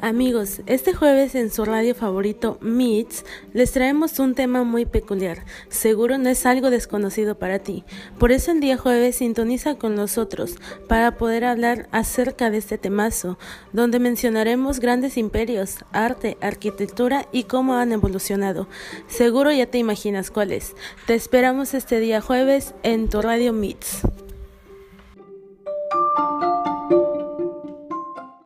Amigos, este jueves en su radio favorito Meets les traemos un tema muy peculiar. Seguro no es algo desconocido para ti. Por eso el día jueves sintoniza con nosotros para poder hablar acerca de este temazo, donde mencionaremos grandes imperios, arte, arquitectura y cómo han evolucionado. Seguro ya te imaginas cuáles. Te esperamos este día jueves en tu radio Meets.